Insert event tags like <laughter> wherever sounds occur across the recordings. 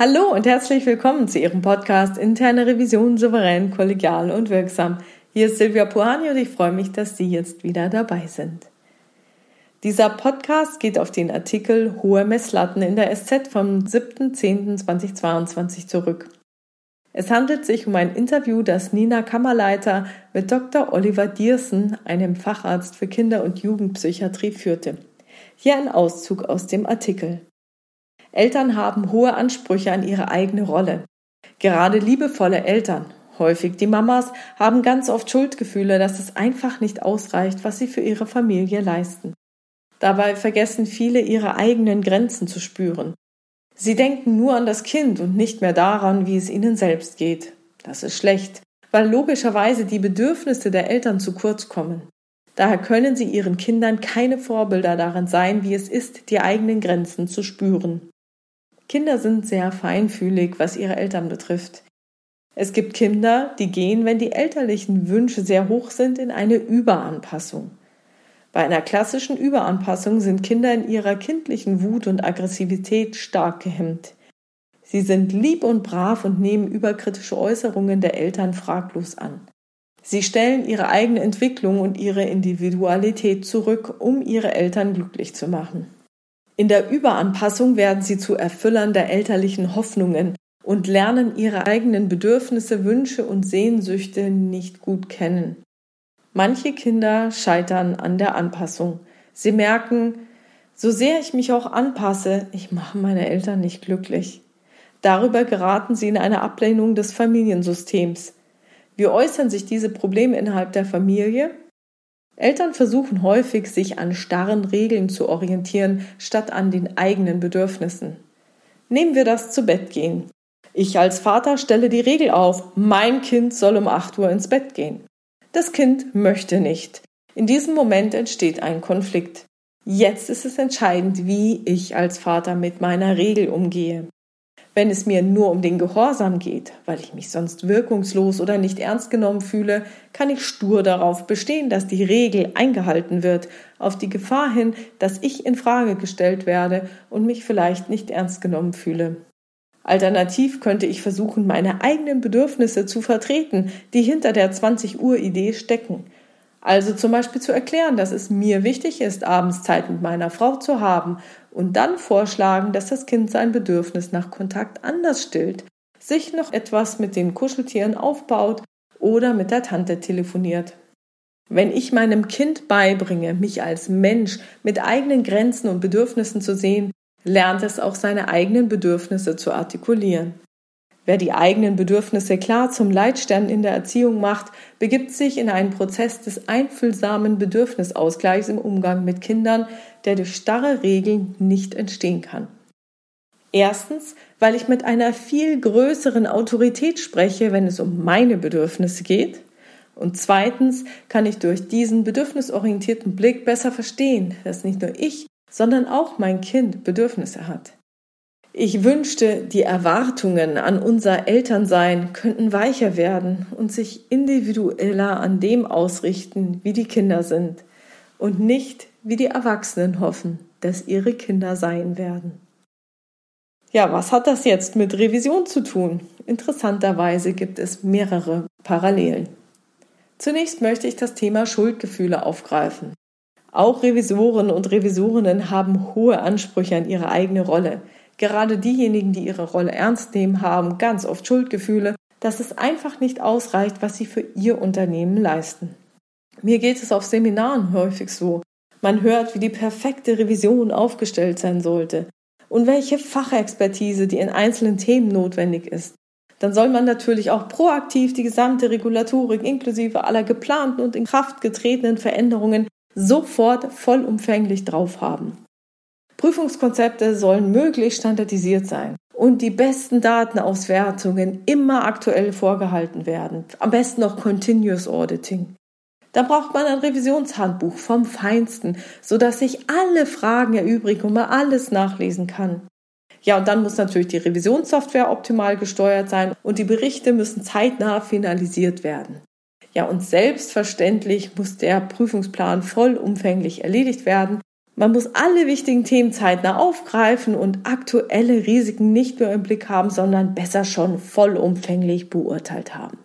Hallo und herzlich willkommen zu Ihrem Podcast Interne Revision souverän, kollegial und wirksam. Hier ist Silvia Puhani und ich freue mich, dass Sie jetzt wieder dabei sind. Dieser Podcast geht auf den Artikel Hohe Messlatten in der SZ vom 7.10.2022 zurück. Es handelt sich um ein Interview, das Nina Kammerleiter mit Dr. Oliver Diersen, einem Facharzt für Kinder- und Jugendpsychiatrie, führte. Hier ein Auszug aus dem Artikel. Eltern haben hohe Ansprüche an ihre eigene Rolle. Gerade liebevolle Eltern, häufig die Mamas, haben ganz oft Schuldgefühle, dass es einfach nicht ausreicht, was sie für ihre Familie leisten. Dabei vergessen viele ihre eigenen Grenzen zu spüren. Sie denken nur an das Kind und nicht mehr daran, wie es ihnen selbst geht. Das ist schlecht, weil logischerweise die Bedürfnisse der Eltern zu kurz kommen. Daher können sie ihren Kindern keine Vorbilder darin sein, wie es ist, die eigenen Grenzen zu spüren. Kinder sind sehr feinfühlig, was ihre Eltern betrifft. Es gibt Kinder, die gehen, wenn die elterlichen Wünsche sehr hoch sind, in eine Überanpassung. Bei einer klassischen Überanpassung sind Kinder in ihrer kindlichen Wut und Aggressivität stark gehemmt. Sie sind lieb und brav und nehmen überkritische Äußerungen der Eltern fraglos an. Sie stellen ihre eigene Entwicklung und ihre Individualität zurück, um ihre Eltern glücklich zu machen. In der Überanpassung werden sie zu Erfüllern der elterlichen Hoffnungen und lernen ihre eigenen Bedürfnisse, Wünsche und Sehnsüchte nicht gut kennen. Manche Kinder scheitern an der Anpassung. Sie merken, so sehr ich mich auch anpasse, ich mache meine Eltern nicht glücklich. Darüber geraten sie in eine Ablehnung des Familiensystems. Wie äußern sich diese Probleme innerhalb der Familie? Eltern versuchen häufig, sich an starren Regeln zu orientieren, statt an den eigenen Bedürfnissen. Nehmen wir das zu Bett gehen. Ich als Vater stelle die Regel auf, mein Kind soll um 8 Uhr ins Bett gehen. Das Kind möchte nicht. In diesem Moment entsteht ein Konflikt. Jetzt ist es entscheidend, wie ich als Vater mit meiner Regel umgehe. Wenn es mir nur um den Gehorsam geht, weil ich mich sonst wirkungslos oder nicht ernst genommen fühle, kann ich stur darauf bestehen, dass die Regel eingehalten wird, auf die Gefahr hin, dass ich in Frage gestellt werde und mich vielleicht nicht ernst genommen fühle. Alternativ könnte ich versuchen, meine eigenen Bedürfnisse zu vertreten, die hinter der 20 Uhr Idee stecken. Also zum Beispiel zu erklären, dass es mir wichtig ist, abends Zeit mit meiner Frau zu haben und dann vorschlagen, dass das Kind sein Bedürfnis nach Kontakt anders stillt, sich noch etwas mit den Kuscheltieren aufbaut oder mit der Tante telefoniert. Wenn ich meinem Kind beibringe, mich als Mensch mit eigenen Grenzen und Bedürfnissen zu sehen, lernt es auch seine eigenen Bedürfnisse zu artikulieren. Wer die eigenen Bedürfnisse klar zum Leitstern in der Erziehung macht, begibt sich in einen Prozess des einfühlsamen Bedürfnisausgleichs im Umgang mit Kindern, der durch starre Regeln nicht entstehen kann. Erstens, weil ich mit einer viel größeren Autorität spreche, wenn es um meine Bedürfnisse geht. Und zweitens kann ich durch diesen bedürfnisorientierten Blick besser verstehen, dass nicht nur ich, sondern auch mein Kind Bedürfnisse hat. Ich wünschte, die Erwartungen an unser Elternsein könnten weicher werden und sich individueller an dem ausrichten, wie die Kinder sind und nicht, wie die Erwachsenen hoffen, dass ihre Kinder sein werden. Ja, was hat das jetzt mit Revision zu tun? Interessanterweise gibt es mehrere Parallelen. Zunächst möchte ich das Thema Schuldgefühle aufgreifen. Auch Revisoren und Revisorinnen haben hohe Ansprüche an ihre eigene Rolle. Gerade diejenigen, die ihre Rolle ernst nehmen, haben ganz oft Schuldgefühle, dass es einfach nicht ausreicht, was sie für ihr Unternehmen leisten. Mir geht es auf Seminaren häufig so. Man hört, wie die perfekte Revision aufgestellt sein sollte und welche Fachexpertise die in einzelnen Themen notwendig ist. Dann soll man natürlich auch proaktiv die gesamte Regulatorik inklusive aller geplanten und in Kraft getretenen Veränderungen sofort vollumfänglich drauf haben. Prüfungskonzepte sollen möglichst standardisiert sein und die besten Datenauswertungen immer aktuell vorgehalten werden. Am besten noch Continuous Auditing. Da braucht man ein Revisionshandbuch vom Feinsten, sodass sich alle Fragen erübrigen und man alles nachlesen kann. Ja, und dann muss natürlich die Revisionssoftware optimal gesteuert sein und die Berichte müssen zeitnah finalisiert werden. Ja, und selbstverständlich muss der Prüfungsplan vollumfänglich erledigt werden Man muss alle wichtigen Themen zeitnah aufgreifen und aktuelle Risiken nicht nur im Blick haben, sondern besser schon vollumfänglich beurteilt haben.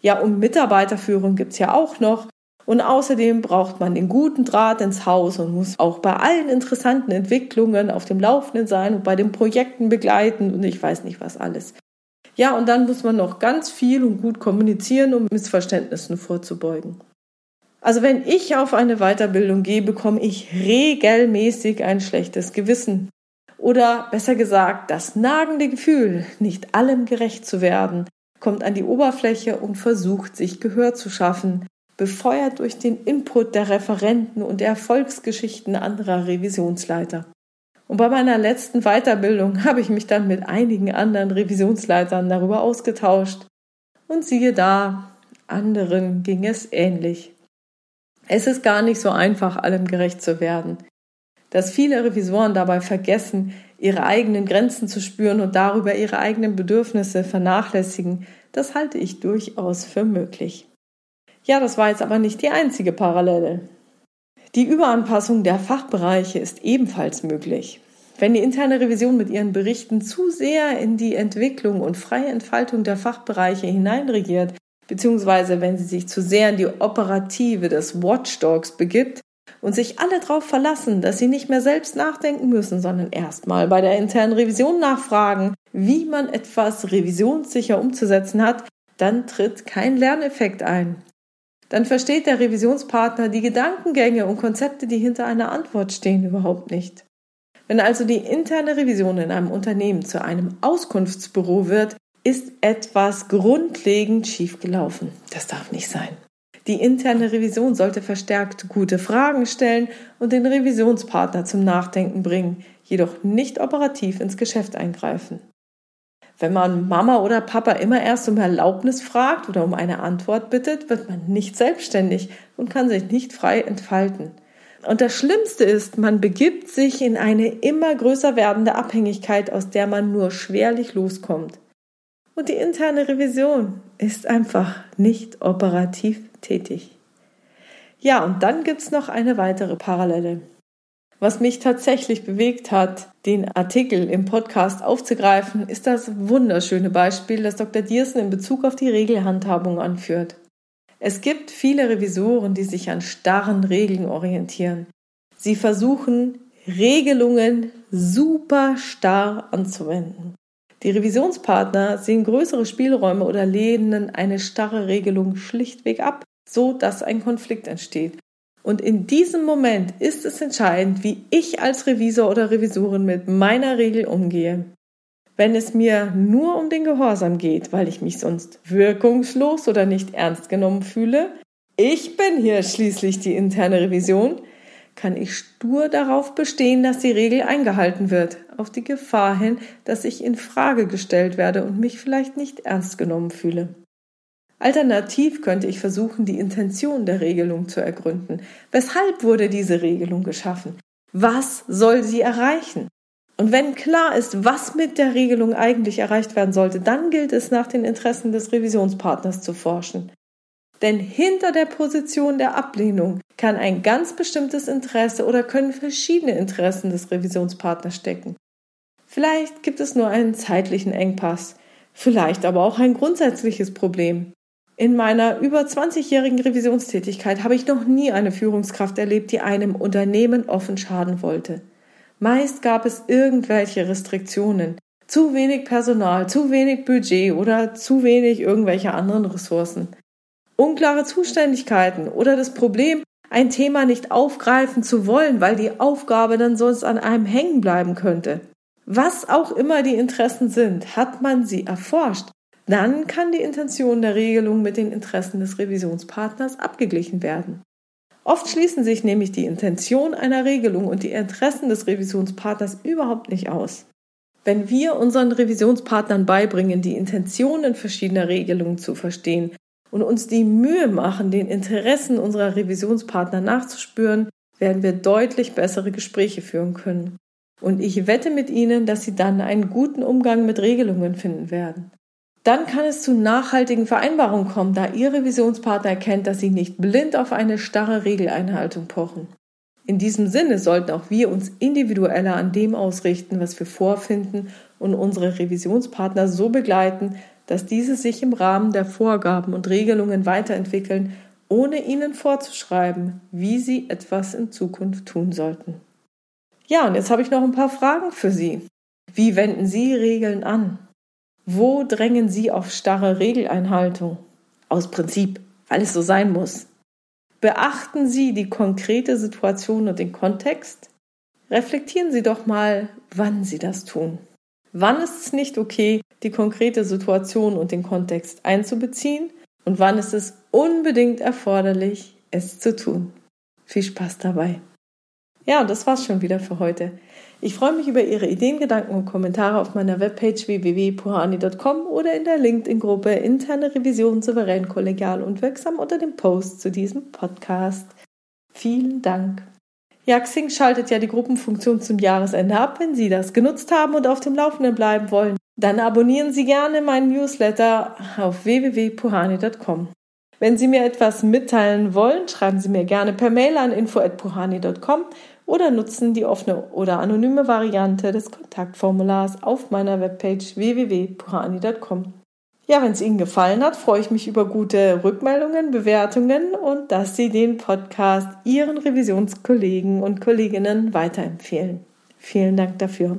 Ja, und Mitarbeiterführung gibt's ja auch noch. Und außerdem braucht man den guten Draht ins Haus und muss auch bei allen interessanten Entwicklungen auf dem Laufenden sein und bei den Projekten begleiten und ich weiß nicht was alles. Ja, und dann muss man noch ganz viel und gut kommunizieren, um Missverständnissen vorzubeugen. Also wenn ich auf eine Weiterbildung gehe, bekomme ich regelmäßig ein schlechtes Gewissen. Oder besser gesagt, das nagende Gefühl, nicht allem gerecht zu werden, kommt an die Oberfläche und versucht, sich Gehör zu schaffen, befeuert durch den Input der Referenten und der Erfolgsgeschichten anderer Revisionsleiter. Und bei meiner letzten Weiterbildung <laughs> habe ich mich dann mit einigen anderen Revisionsleitern darüber ausgetauscht. Und siehe da, anderen ging es ähnlich. Es ist gar nicht so einfach, allem gerecht zu werden. Dass viele Revisoren dabei vergessen, ihre eigenen Grenzen zu spüren und darüber ihre eigenen Bedürfnisse vernachlässigen, das halte ich durchaus für möglich. Ja, das war jetzt aber nicht die einzige Parallele. Die Überanpassung der Fachbereiche ist ebenfalls möglich. Wenn die interne Revision mit ihren Berichten zu sehr in die Entwicklung und freie Entfaltung der Fachbereiche hineinregiert, beziehungsweise wenn sie sich zu sehr in die Operative des Watchdogs begibt und sich alle darauf verlassen, dass sie nicht mehr selbst nachdenken müssen, sondern erstmal bei der internen Revision nachfragen, wie man etwas revisionssicher umzusetzen hat, dann tritt kein Lerneffekt ein. Dann versteht der Revisionspartner die Gedankengänge und Konzepte, die hinter einer Antwort stehen, überhaupt nicht. Wenn also die interne Revision in einem Unternehmen zu einem Auskunftsbüro wird, ist etwas grundlegend schiefgelaufen. Das darf nicht sein. Die interne Revision sollte verstärkt gute Fragen stellen und den Revisionspartner zum Nachdenken bringen, jedoch nicht operativ ins Geschäft eingreifen. Wenn man Mama oder Papa immer erst um Erlaubnis fragt oder um eine Antwort bittet, wird man nicht selbstständig und kann sich nicht frei entfalten. Und das Schlimmste ist, man begibt sich in eine immer größer werdende Abhängigkeit, aus der man nur schwerlich loskommt. Und die interne Revision ist einfach nicht operativ tätig. Ja, und dann gibt's noch eine weitere Parallele. Was mich tatsächlich bewegt hat, den Artikel im Podcast aufzugreifen, ist das wunderschöne Beispiel, das Dr. Diersen in Bezug auf die Regelhandhabung anführt. Es gibt viele Revisoren, die sich an starren Regeln orientieren. Sie versuchen, Regelungen super starr anzuwenden. Die Revisionspartner sehen größere Spielräume oder lehnen eine starre Regelung schlichtweg ab, so dass ein Konflikt entsteht. Und in diesem Moment ist es entscheidend, wie ich als Revisor oder Revisorin mit meiner Regel umgehe. Wenn es mir nur um den Gehorsam geht, weil ich mich sonst wirkungslos oder nicht ernst genommen fühle, ich bin hier schließlich die interne Revision, kann ich stur darauf bestehen, dass die Regel eingehalten wird, auf die Gefahr hin, dass ich in Frage gestellt werde und mich vielleicht nicht ernst genommen fühle. Alternativ könnte ich versuchen, die Intention der Regelung zu ergründen. Weshalb wurde diese Regelung geschaffen? Was soll sie erreichen? Und wenn klar ist, was mit der Regelung eigentlich erreicht werden sollte, dann gilt es nach den Interessen des Revisionspartners zu forschen. Denn hinter der Position der Ablehnung kann ein ganz bestimmtes Interesse oder können verschiedene Interessen des Revisionspartners stecken. Vielleicht gibt es nur einen zeitlichen Engpass, vielleicht aber auch ein grundsätzliches Problem. In meiner über 20-jährigen Revisionstätigkeit habe ich noch nie eine Führungskraft erlebt, die einem Unternehmen offen schaden wollte. Meist gab es irgendwelche Restriktionen, zu wenig Personal, zu wenig Budget oder zu wenig irgendwelche anderen Ressourcen unklare Zuständigkeiten oder das Problem, ein Thema nicht aufgreifen zu wollen, weil die Aufgabe dann sonst an einem hängen bleiben könnte. Was auch immer die Interessen sind, hat man sie erforscht, dann kann die Intention der Regelung mit den Interessen des Revisionspartners abgeglichen werden. Oft schließen sich nämlich die Intention einer Regelung und die Interessen des Revisionspartners überhaupt nicht aus. Wenn wir unseren Revisionspartnern beibringen, die Intentionen verschiedener Regelungen zu verstehen, und uns die Mühe machen, den Interessen unserer Revisionspartner nachzuspüren, werden wir deutlich bessere Gespräche führen können. Und ich wette mit Ihnen, dass Sie dann einen guten Umgang mit Regelungen finden werden. Dann kann es zu nachhaltigen Vereinbarungen kommen, da Ihr Revisionspartner erkennt, dass Sie nicht blind auf eine starre Regeleinhaltung pochen. In diesem Sinne sollten auch wir uns individueller an dem ausrichten, was wir vorfinden und unsere Revisionspartner so begleiten, dass diese sich im Rahmen der Vorgaben und Regelungen weiterentwickeln, ohne ihnen vorzuschreiben, wie sie etwas in Zukunft tun sollten. Ja, und jetzt habe ich noch ein paar Fragen für Sie. Wie wenden Sie Regeln an? Wo drängen Sie auf starre Regeleinhaltung? Aus Prinzip, weil es so sein muss. Beachten Sie die konkrete Situation und den Kontext. Reflektieren Sie doch mal, wann Sie das tun. Wann ist es nicht okay, die konkrete Situation und den Kontext einzubeziehen und wann ist es unbedingt erforderlich, es zu tun. Viel Spaß dabei. Ja, und das war's schon wieder für heute. Ich freue mich über Ihre Ideen, Gedanken und Kommentare auf meiner Webpage www.puhani.com oder in der LinkedIn-Gruppe Interne Revision souverän, kollegial und wirksam unter dem Post zu diesem Podcast. Vielen Dank. Ja, Xing schaltet ja die Gruppenfunktion zum Jahresende ab. Wenn Sie das genutzt haben und auf dem Laufenden bleiben wollen, dann abonnieren Sie gerne meinen Newsletter auf www.puhani.com. Wenn Sie mir etwas mitteilen wollen, schreiben Sie mir gerne per Mail an info.puhani.com oder nutzen die offene oder anonyme Variante des Kontaktformulars auf meiner Webpage www.purani.com. Ja, wenn es Ihnen gefallen hat, freue ich mich über gute Rückmeldungen, Bewertungen und dass Sie den Podcast Ihren Revisionskollegen und Kolleginnen weiterempfehlen. Vielen Dank dafür.